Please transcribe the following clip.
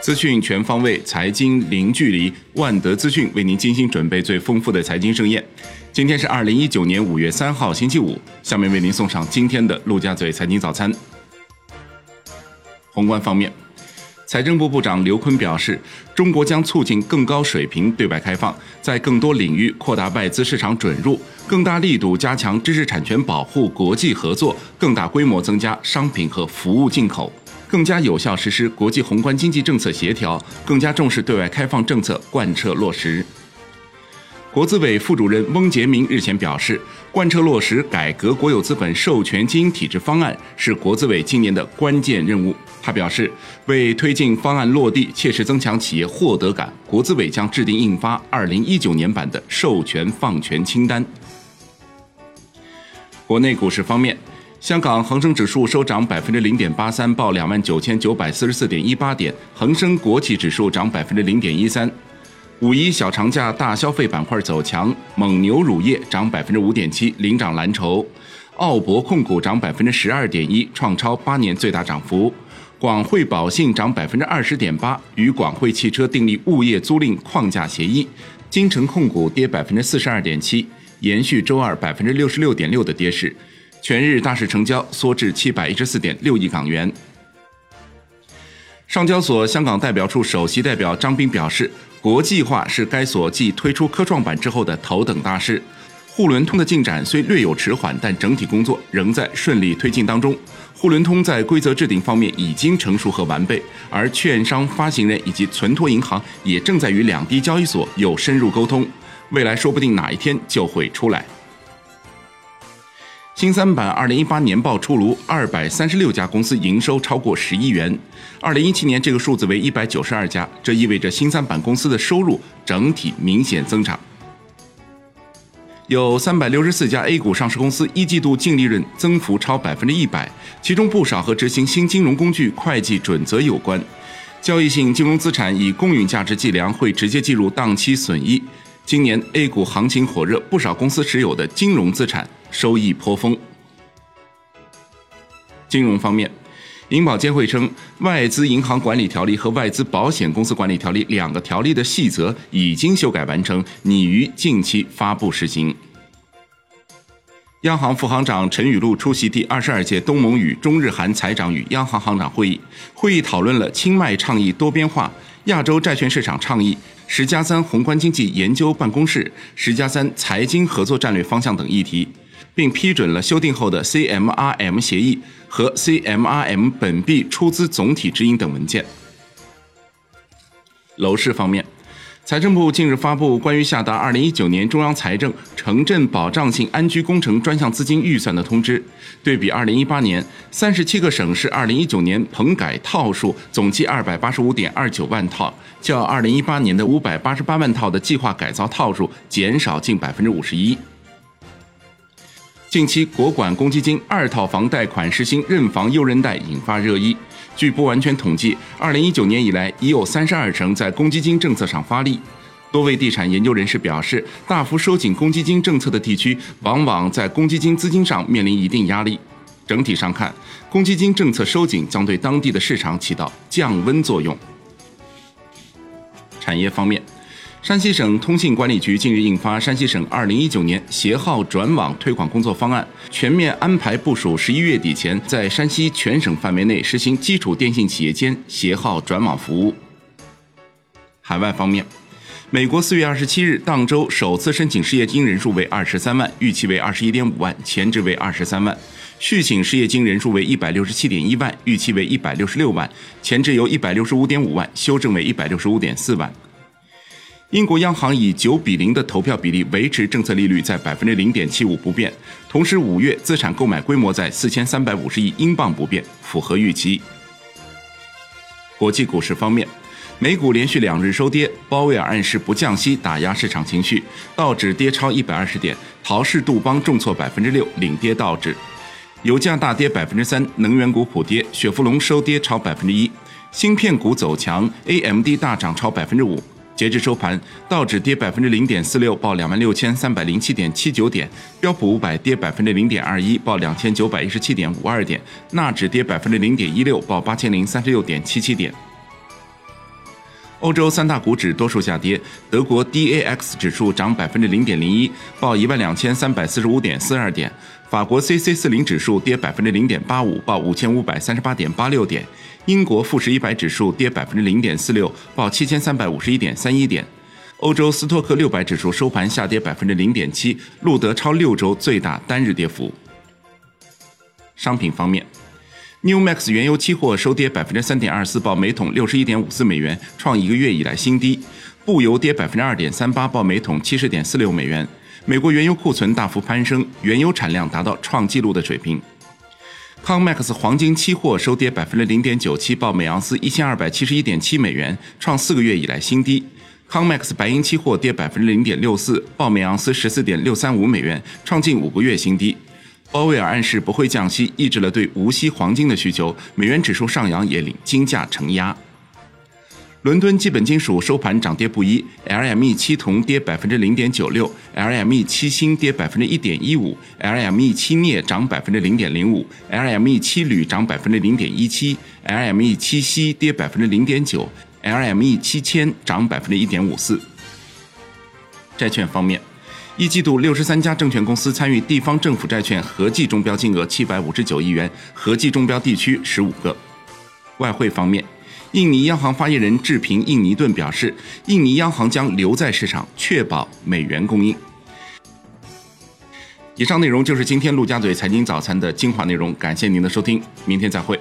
资讯全方位，财经零距离。万德资讯为您精心准备最丰富的财经盛宴。今天是二零一九年五月三号，星期五。下面为您送上今天的陆家嘴财经早餐。宏观方面，财政部部长刘昆表示，中国将促进更高水平对外开放，在更多领域扩大外资市场准入，更大力度加强知识产权保护、国际合作，更大规模增加商品和服务进口。更加有效实施国际宏观经济政策协调，更加重视对外开放政策贯彻落实。国资委副主任翁杰明日前表示，贯彻落实改革国有资本授权经营体制方案是国资委今年的关键任务。他表示，为推进方案落地，切实增强企业获得感，国资委将制定印发二零一九年版的授权放权清单。国内股市方面。香港恒生指数收涨百分之零点八三，报两万九千九百四十四点一八点。恒生国企指数涨百分之零点一三。五一小长假大消费板块走强，蒙牛乳业涨百分之五点七，领涨蓝筹。奥博控股涨百分之十二点一，创超八年最大涨幅。广汇保信涨百分之二十点八，与广汇汽车订立物业租赁框架协议。金城控股跌百分之四十二点七，延续周二百分之六十六点六的跌势。全日大市成交缩至七百一十四点六亿港元。上交所香港代表处首席代表张斌表示，国际化是该所继推出科创板之后的头等大事。沪伦通的进展虽略有迟缓，但整体工作仍在顺利推进当中。沪伦通在规则制定方面已经成熟和完备，而券商、发行人以及存托银行也正在与两地交易所有深入沟通，未来说不定哪一天就会出来。新三板二零一八年报出炉，二百三十六家公司营收超过十亿元。二零一七年这个数字为一百九十二家，这意味着新三板公司的收入整体明显增长。有三百六十四家 A 股上市公司一季度净利润增幅超百分之一百，其中不少和执行新金融工具会计准则有关。交易性金融资产以公允价值计量，会直接计入当期损益。今年 A 股行情火热，不少公司持有的金融资产。收益颇丰。金融方面，银保监会称，《外资银行管理条例》和《外资保险公司管理条例》两个条例的细则已经修改完成，拟于近期发布实行。央行副行长陈雨露出席第二十二届东盟与中日韩财长与央行行长会议，会议讨论了清迈倡议多边化、亚洲债券市场倡议、十加三宏观经济研究办公室、十加三财经合作战略方向等议题。并批准了修订后的 CMRM 协议和 CMRM 本币出资总体指引等文件。楼市方面，财政部近日发布关于下达二零一九年中央财政城镇保障性安居工程专项资金预算的通知。对比二零一八年，三十七个省市二零一九年棚改套数总计二百八十五点二九万套，较二零一八年的五百八十八万套的计划改造套数减少近百分之五十一。近期，国管公积金二套房贷款实行认房又认贷，引发热议。据不完全统计，二零一九年以来，已有三十二城在公积金政策上发力。多位地产研究人士表示，大幅收紧公积金政策的地区，往往在公积金资金上面临一定压力。整体上看，公积金政策收紧将对当地的市场起到降温作用。产业方面。山西省通信管理局近日印发《山西省二零一九年携号转网推广工作方案》，全面安排部署十一月底前在山西全省范围内实行基础电信企业间携号转网服务。海外方面，美国四月二十七日当周首次申请失业金人数为二十三万，预期为二十一点五万，前值为二十三万；续请失业金人数为一百六十七点一万，预期为一百六十六万，前值由一百六十五点五万修正为一百六十五点四万。英国央行以九比零的投票比例维持政策利率在百分之零点七五不变，同时五月资产购买规模在四千三百五十亿英镑不变，符合预期。国际股市方面，美股连续两日收跌，鲍威尔暗示不降息打压市场情绪，道指跌超一百二十点，陶氏杜邦重挫百分之六，领跌道指。油价大跌百分之三，能源股普跌，雪佛龙收跌超百分之一，芯片股走强，AMD 大涨超百分之五。截至收盘，道指跌百分之零点四六，报两万六千三百零七点七九点；标普五百跌百分之零点二一，报两千九百一十七点五二点；纳指跌百分之零点一六，报八千零三十六点七七点。欧洲三大股指多数下跌，德国 DAX 指数涨百分之零点零一，报一万两千三百四十五点四二点；法国 CC 四零指数跌百分之零点八五，报五千五百三十八点八六点；英国富时一百指数跌百分之零点四六，报七千三百五十一点三一点；欧洲斯托克六百指数收盘下跌百分之零点七，录得超六周最大单日跌幅。商品方面。New Max 原油期货收跌百分之三点二四，报每桶六十一点五四美元，创一个月以来新低。布油跌百分之二点三八，报每桶七十点四六美元。美国原油库存大幅攀升，原油产量达到创纪录的水平。Comex 黄金期货收跌百分之零点九七，报每盎司一千二百七十一点七美元，创四个月以来新低。Comex 白银期货跌百分之零点六四，报每盎司十四点六三五美元，创近五个月新低。鲍威尔暗示不会降息，抑制了对无锡黄金的需求，美元指数上扬也令金价承压。伦敦基本金属收盘涨跌不一，LME 七铜跌百分之零点九六，LME 七锌跌百分之一点一五，LME 七镍涨百分之零点零五，LME 七铝涨百分之零点一七，LME 七锡跌百分之零点九，LME 七铅涨百分之一点五四。债券方面。一季度，六十三家证券公司参与地方政府债券合计中标金额七百五十九亿元，合计中标地区十五个。外汇方面，印尼央行发言人智平印尼顿表示，印尼央行将留在市场，确保美元供应。以上内容就是今天陆家嘴财经早餐的精华内容，感谢您的收听，明天再会。